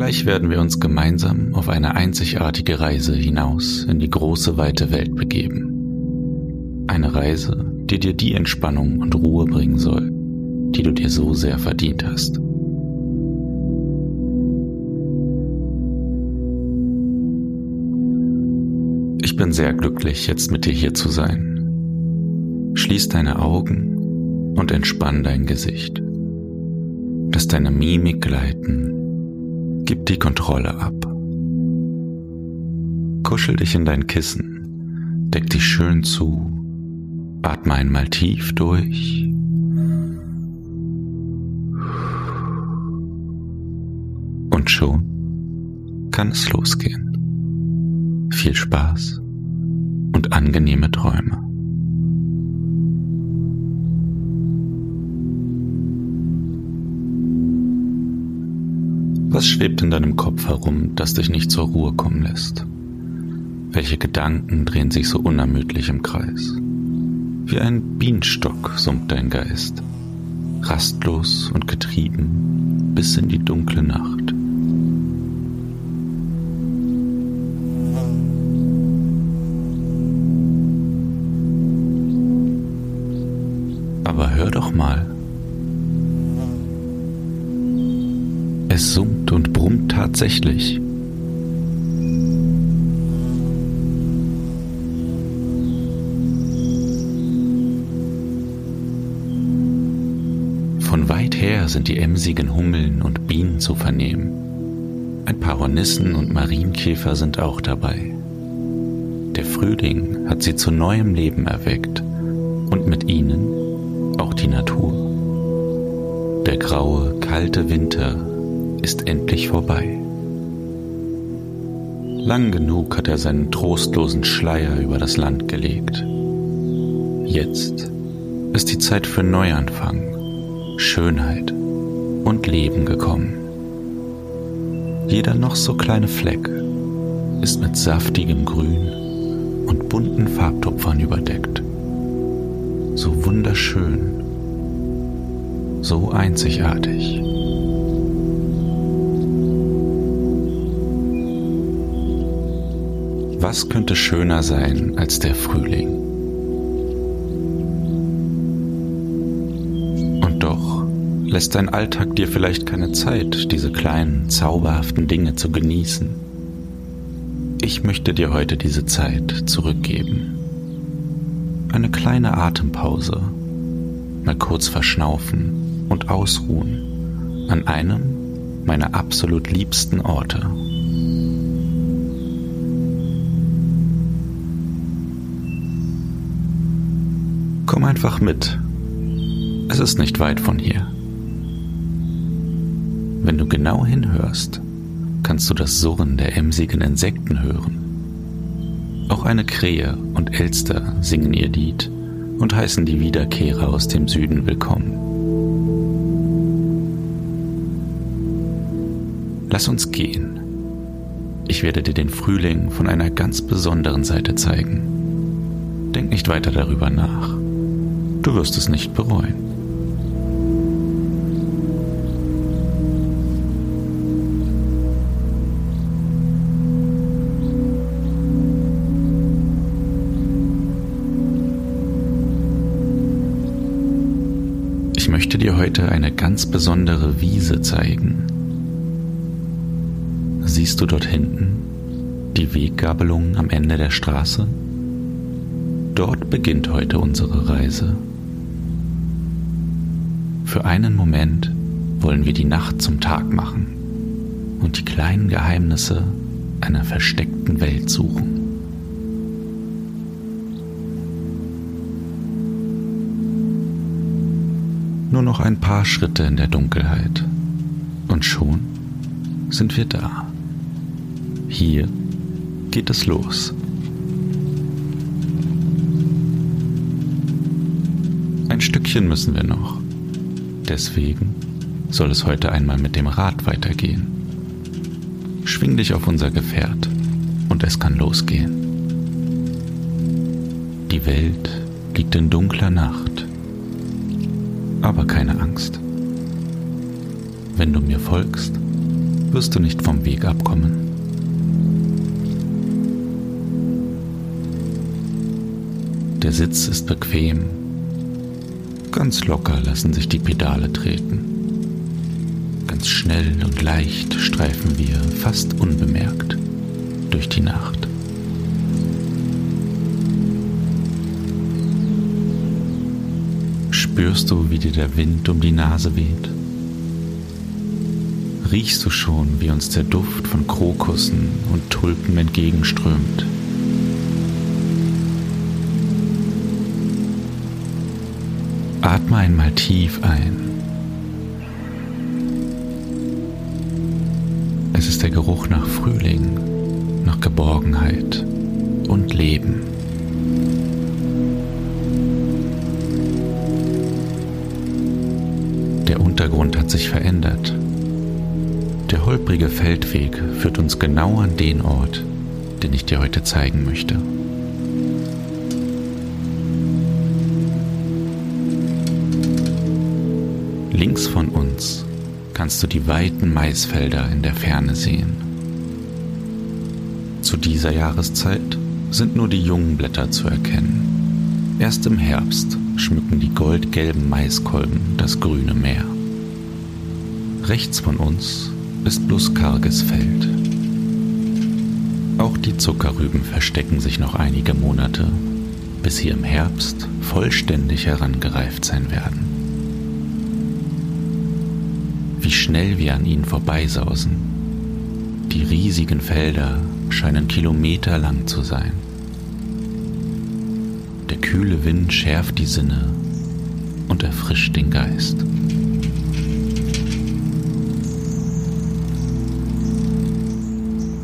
Gleich werden wir uns gemeinsam auf eine einzigartige Reise hinaus in die große weite Welt begeben. Eine Reise, die dir die Entspannung und Ruhe bringen soll, die du dir so sehr verdient hast. Ich bin sehr glücklich, jetzt mit dir hier zu sein. Schließ deine Augen und entspann dein Gesicht. Lass deine Mimik gleiten Gib die Kontrolle ab. Kuschel dich in dein Kissen, deck dich schön zu, atme einmal tief durch. Und schon kann es losgehen. Viel Spaß und angenehme Träume. Was schwebt in deinem Kopf herum, das dich nicht zur Ruhe kommen lässt? Welche Gedanken drehen sich so unermüdlich im Kreis? Wie ein Bienenstock summt dein Geist, rastlos und getrieben bis in die dunkle Nacht. Aber hör doch mal, Es summt und brummt tatsächlich. Von weit her sind die emsigen Hummeln und Bienen zu vernehmen. Ein paar Hornissen und Marienkäfer sind auch dabei. Der Frühling hat sie zu neuem Leben erweckt und mit ihnen auch die Natur. Der graue, kalte Winter ist endlich vorbei. Lang genug hat er seinen trostlosen Schleier über das Land gelegt. Jetzt ist die Zeit für Neuanfang, Schönheit und Leben gekommen. Jeder noch so kleine Fleck ist mit saftigem Grün und bunten Farbtupfern überdeckt. So wunderschön, so einzigartig. Was könnte schöner sein als der Frühling? Und doch lässt dein Alltag dir vielleicht keine Zeit, diese kleinen, zauberhaften Dinge zu genießen. Ich möchte dir heute diese Zeit zurückgeben. Eine kleine Atempause, mal kurz verschnaufen und ausruhen an einem meiner absolut liebsten Orte. Komm einfach mit. Es ist nicht weit von hier. Wenn du genau hinhörst, kannst du das Surren der emsigen Insekten hören. Auch eine Krähe und Elster singen ihr Lied und heißen die Wiederkehrer aus dem Süden willkommen. Lass uns gehen. Ich werde dir den Frühling von einer ganz besonderen Seite zeigen. Denk nicht weiter darüber nach. Du wirst es nicht bereuen. Ich möchte dir heute eine ganz besondere Wiese zeigen. Siehst du dort hinten die Weggabelung am Ende der Straße? Dort beginnt heute unsere Reise. Für einen Moment wollen wir die Nacht zum Tag machen und die kleinen Geheimnisse einer versteckten Welt suchen. Nur noch ein paar Schritte in der Dunkelheit und schon sind wir da. Hier geht es los. Ein Stückchen müssen wir noch. Deswegen soll es heute einmal mit dem Rad weitergehen. Schwing dich auf unser Gefährt und es kann losgehen. Die Welt liegt in dunkler Nacht, aber keine Angst. Wenn du mir folgst, wirst du nicht vom Weg abkommen. Der Sitz ist bequem Ganz locker lassen sich die Pedale treten. Ganz schnell und leicht streifen wir fast unbemerkt durch die Nacht. Spürst du, wie dir der Wind um die Nase weht? Riechst du schon, wie uns der Duft von Krokussen und Tulpen entgegenströmt? Atme einmal tief ein. Es ist der Geruch nach Frühling, nach Geborgenheit und Leben. Der Untergrund hat sich verändert. Der holprige Feldweg führt uns genau an den Ort, den ich dir heute zeigen möchte. Links von uns kannst du die weiten Maisfelder in der Ferne sehen. Zu dieser Jahreszeit sind nur die jungen Blätter zu erkennen. Erst im Herbst schmücken die goldgelben Maiskolben das grüne Meer. Rechts von uns ist bloß karges Feld. Auch die Zuckerrüben verstecken sich noch einige Monate, bis sie im Herbst vollständig herangereift sein werden wie schnell wir an ihnen vorbeisausen. Die riesigen Felder scheinen kilometerlang zu sein. Der kühle Wind schärft die Sinne und erfrischt den Geist.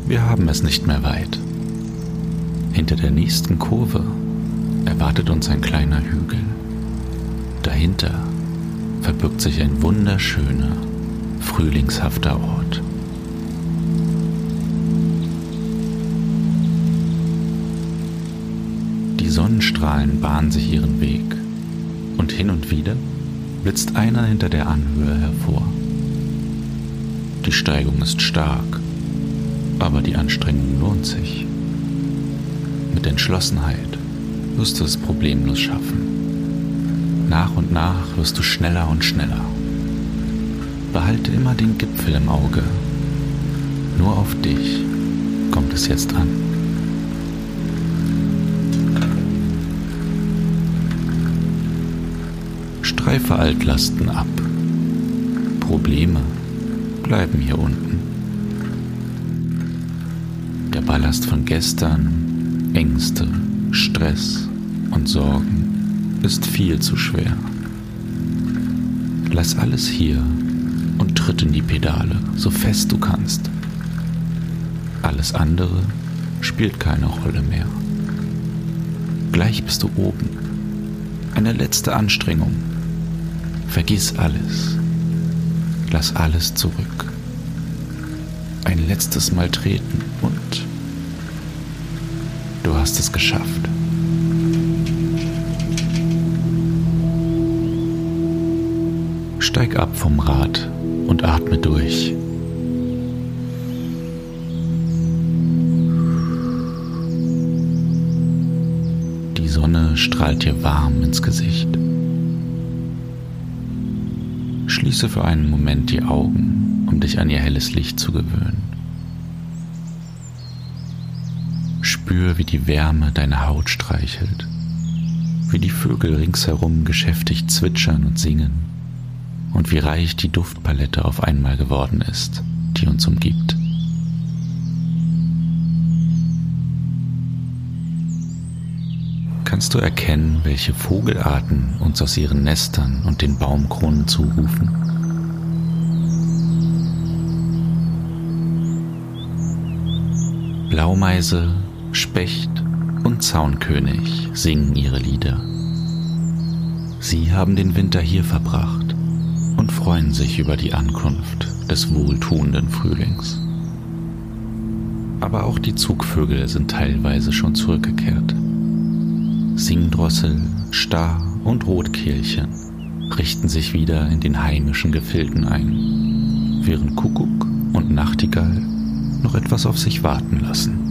Wir haben es nicht mehr weit. Hinter der nächsten Kurve erwartet uns ein kleiner Hügel. Dahinter verbirgt sich ein wunderschöner, frühlingshafter Ort. Die Sonnenstrahlen bahnen sich ihren Weg und hin und wieder blitzt einer hinter der Anhöhe hervor. Die Steigung ist stark, aber die Anstrengung lohnt sich. Mit Entschlossenheit wirst du es problemlos schaffen. Nach und nach wirst du schneller und schneller. Behalte immer den Gipfel im Auge. Nur auf dich kommt es jetzt an. Streife Altlasten ab. Probleme bleiben hier unten. Der Ballast von gestern, Ängste, Stress und Sorgen ist viel zu schwer. Lass alles hier und tritt in die Pedale, so fest du kannst. Alles andere spielt keine Rolle mehr. Gleich bist du oben. Eine letzte Anstrengung. Vergiss alles. Lass alles zurück. Ein letztes Mal treten und du hast es geschafft. Steig ab vom Rad und atme durch. Die Sonne strahlt dir warm ins Gesicht. Schließe für einen Moment die Augen, um dich an ihr helles Licht zu gewöhnen. Spür, wie die Wärme deine Haut streichelt, wie die Vögel ringsherum geschäftig zwitschern und singen und wie reich die Duftpalette auf einmal geworden ist, die uns umgibt. Kannst du erkennen, welche Vogelarten uns aus ihren Nestern und den Baumkronen zurufen? Blaumeise, Specht und Zaunkönig singen ihre Lieder. Sie haben den Winter hier verbracht freuen sich über die Ankunft des wohltuenden Frühlings. Aber auch die Zugvögel sind teilweise schon zurückgekehrt. Singdrossel, Star und Rotkehlchen richten sich wieder in den heimischen Gefilden ein, während Kuckuck und Nachtigall noch etwas auf sich warten lassen.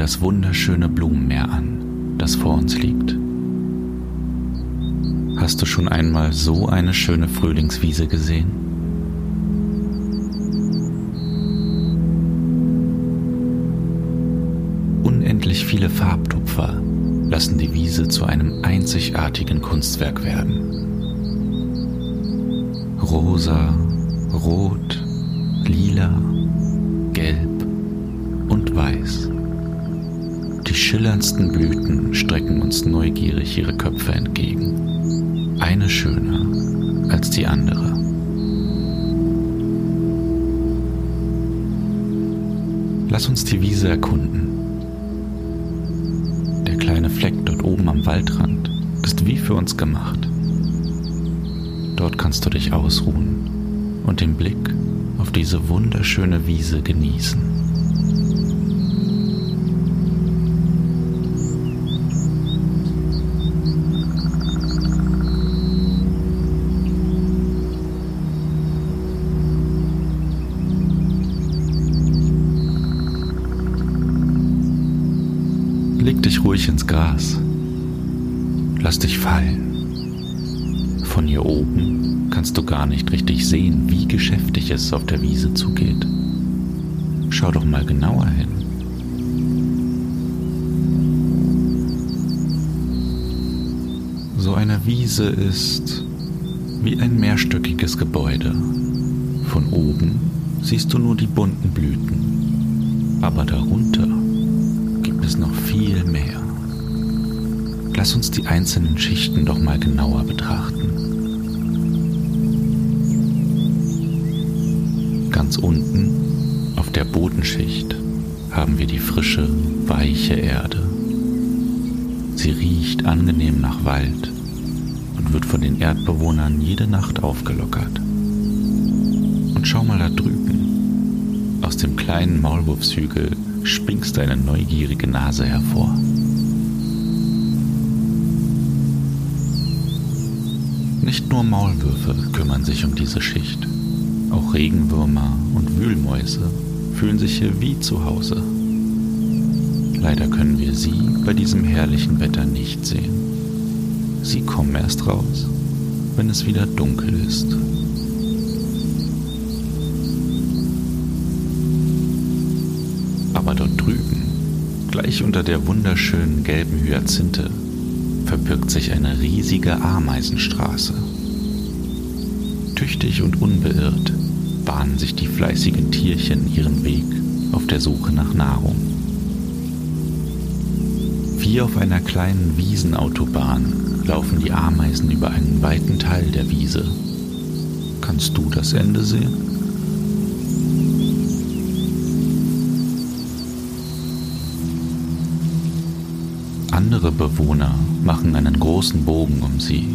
Das wunderschöne Blumenmeer an, das vor uns liegt. Hast du schon einmal so eine schöne Frühlingswiese gesehen? Unendlich viele Farbtupfer lassen die Wiese zu einem einzigartigen Kunstwerk werden. Rosa, rot, lila, gelb schillerndsten Blüten strecken uns neugierig ihre Köpfe entgegen. Eine schöner als die andere. Lass uns die Wiese erkunden. Der kleine Fleck dort oben am Waldrand ist wie für uns gemacht. Dort kannst du dich ausruhen und den Blick auf diese wunderschöne Wiese genießen. Ruhig ins Gras. Lass dich fallen. Von hier oben kannst du gar nicht richtig sehen, wie geschäftig es auf der Wiese zugeht. Schau doch mal genauer hin. So eine Wiese ist wie ein mehrstöckiges Gebäude. Von oben siehst du nur die bunten Blüten, aber darunter es noch viel mehr. Lass uns die einzelnen Schichten doch mal genauer betrachten. Ganz unten auf der Bodenschicht haben wir die frische, weiche Erde. Sie riecht angenehm nach Wald und wird von den Erdbewohnern jede Nacht aufgelockert. Und schau mal da drüben. Dem kleinen Maulwurfshügel springst deine neugierige Nase hervor. Nicht nur Maulwürfe kümmern sich um diese Schicht. Auch Regenwürmer und Wühlmäuse fühlen sich hier wie zu Hause. Leider können wir sie bei diesem herrlichen Wetter nicht sehen. Sie kommen erst raus, wenn es wieder dunkel ist. Gleich unter der wunderschönen gelben Hyazinthe, verbirgt sich eine riesige Ameisenstraße. Tüchtig und unbeirrt bahnen sich die fleißigen Tierchen ihren Weg auf der Suche nach Nahrung. Wie auf einer kleinen Wiesenautobahn laufen die Ameisen über einen weiten Teil der Wiese. Kannst du das Ende sehen? Andere Bewohner machen einen großen Bogen um sie.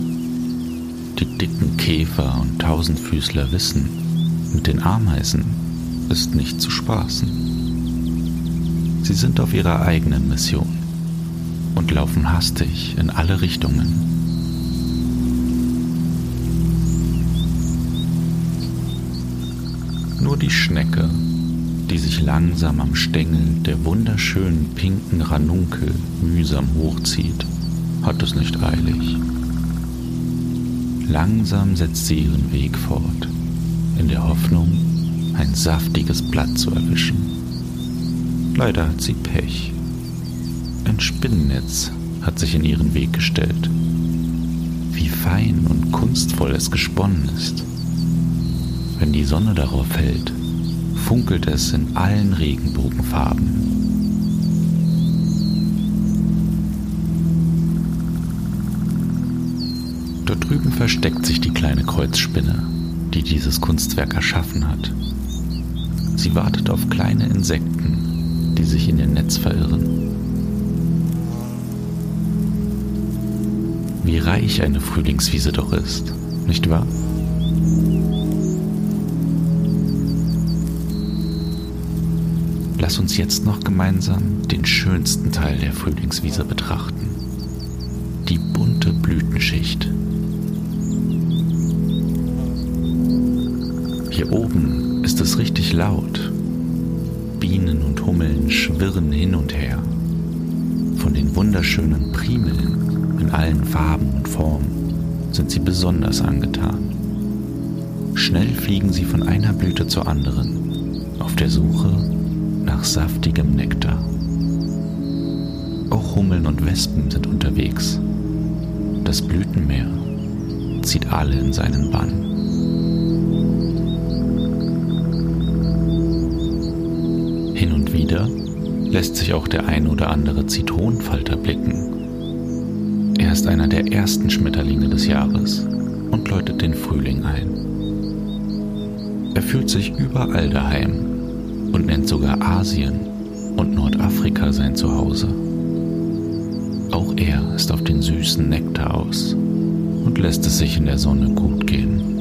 Die dicken Käfer und Tausendfüßler wissen, mit den Ameisen ist nicht zu spaßen. Sie sind auf ihrer eigenen Mission und laufen hastig in alle Richtungen. Nur die Schnecke, die sich langsam am Stängel der wunderschönen pinken Ranunkel mühsam hochzieht, hat es nicht eilig. Langsam setzt sie ihren Weg fort, in der Hoffnung, ein saftiges Blatt zu erwischen. Leider hat sie Pech. Ein Spinnennetz hat sich in ihren Weg gestellt. Wie fein und kunstvoll es gesponnen ist. Wenn die Sonne darauf fällt, funkelt es in allen Regenbogenfarben. Dort drüben versteckt sich die kleine Kreuzspinne, die dieses Kunstwerk erschaffen hat. Sie wartet auf kleine Insekten, die sich in ihr Netz verirren. Wie reich eine Frühlingswiese doch ist, nicht wahr? Lass uns jetzt noch gemeinsam den schönsten Teil der Frühlingswiese betrachten. Die bunte Blütenschicht. Hier oben ist es richtig laut. Bienen und Hummeln schwirren hin und her. Von den wunderschönen Primeln in allen Farben und Formen sind sie besonders angetan. Schnell fliegen sie von einer Blüte zur anderen, auf der Suche nach saftigem Nektar. Auch Hummeln und Wespen sind unterwegs. Das Blütenmeer zieht alle in seinen Bann. Hin und wieder lässt sich auch der ein oder andere Zitronenfalter blicken. Er ist einer der ersten Schmetterlinge des Jahres und läutet den Frühling ein. Er fühlt sich überall daheim und nennt sogar Asien und Nordafrika sein Zuhause. Auch er ist auf den süßen Nektar aus und lässt es sich in der Sonne gut gehen.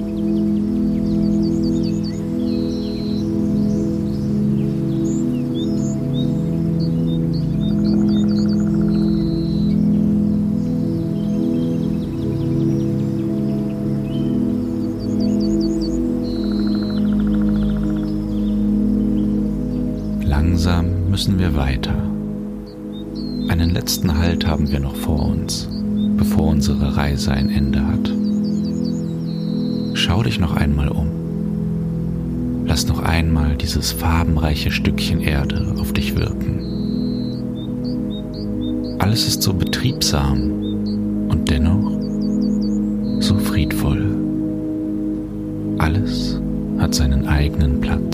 Reise ein Ende hat. Schau dich noch einmal um. Lass noch einmal dieses farbenreiche Stückchen Erde auf dich wirken. Alles ist so betriebsam und dennoch so friedvoll. Alles hat seinen eigenen Platz.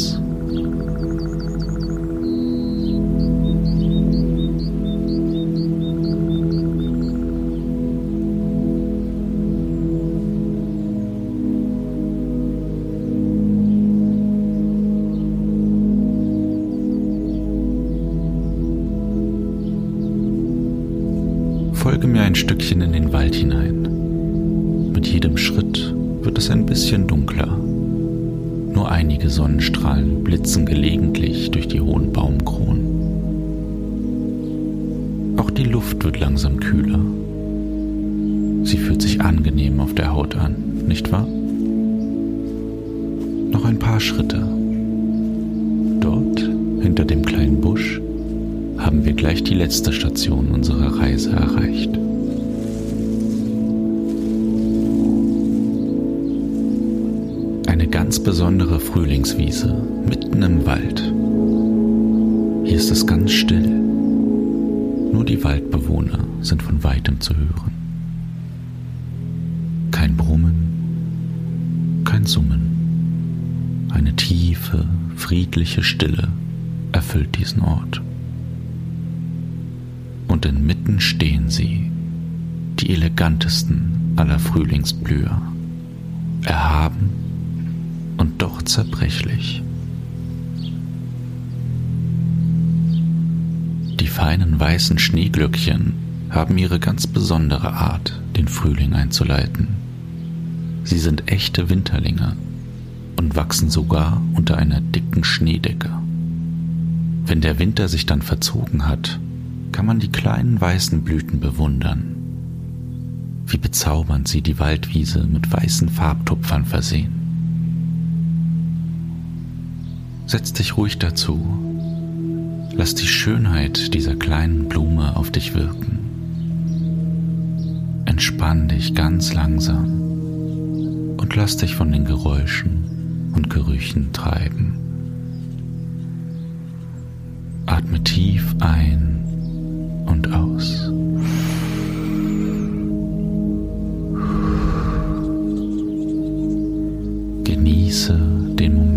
Paar Schritte. Dort, hinter dem kleinen Busch, haben wir gleich die letzte Station unserer Reise erreicht. Eine ganz besondere Frühlingswiese mitten im Wald. Hier ist es ganz still. Nur die Waldbewohner sind von weitem zu hören. Tiefe, friedliche Stille erfüllt diesen Ort und inmitten stehen sie, die elegantesten aller Frühlingsblüher, erhaben und doch zerbrechlich. Die feinen weißen Schneeglöckchen haben ihre ganz besondere Art, den Frühling einzuleiten. Sie sind echte Winterlinge und wachsen sogar unter einer dicken Schneedecke. Wenn der Winter sich dann verzogen hat kann man die kleinen weißen Blüten bewundern. Wie bezaubernd sie die Waldwiese mit weißen Farbtupfern versehen. Setz dich ruhig dazu. Lass die Schönheit dieser kleinen Blume auf dich wirken. Entspann dich ganz langsam und lass dich von den Geräuschen und Gerüchen treiben. Atme tief ein und aus. Genieße den Moment.